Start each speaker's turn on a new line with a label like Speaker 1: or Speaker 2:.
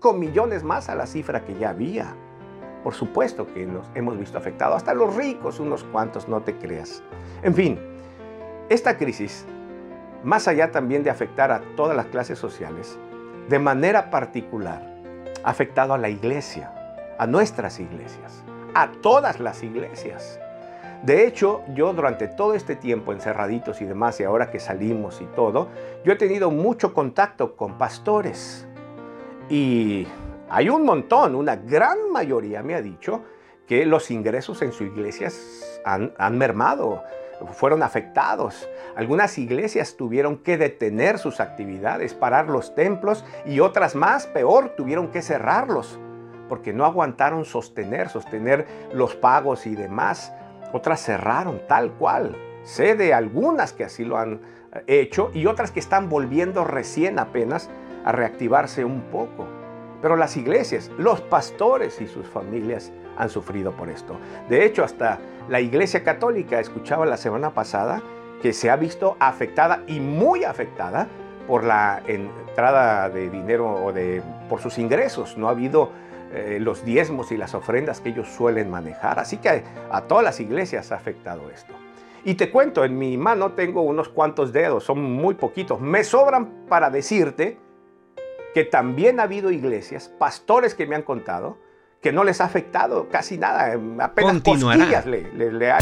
Speaker 1: 5 millones más a la cifra que ya había. Por supuesto que nos hemos visto afectados, hasta los ricos, unos cuantos, no te creas. En fin, esta crisis, más allá también de afectar a todas las clases sociales, de manera particular, ha afectado a la iglesia, a nuestras iglesias, a todas las iglesias. De hecho, yo durante todo este tiempo encerraditos y demás, y ahora que salimos y todo, yo he tenido mucho contacto con pastores. Y hay un montón, una gran mayoría me ha dicho que los ingresos en su iglesia han, han mermado, fueron afectados. Algunas iglesias tuvieron que detener sus actividades, parar los templos y otras más, peor, tuvieron que cerrarlos porque no aguantaron sostener, sostener los pagos y demás. Otras cerraron tal cual. Sé de algunas que así lo han eh, hecho y otras que están volviendo recién apenas a reactivarse un poco. Pero las iglesias, los pastores y sus familias han sufrido por esto. De hecho, hasta la Iglesia Católica, escuchaba la semana pasada, que se ha visto afectada y muy afectada por la entrada de dinero o de, por sus ingresos. No ha habido eh, los diezmos y las ofrendas que ellos suelen manejar. Así que a, todas las iglesias ha afectado esto. Y te cuento, en mi mano tengo unos cuantos dedos, son muy poquitos. Me sobran para decirte que también ha habido iglesias, pastores que me han contado, que no les ha afectado casi nada, apenas cosquillas le, le, le ha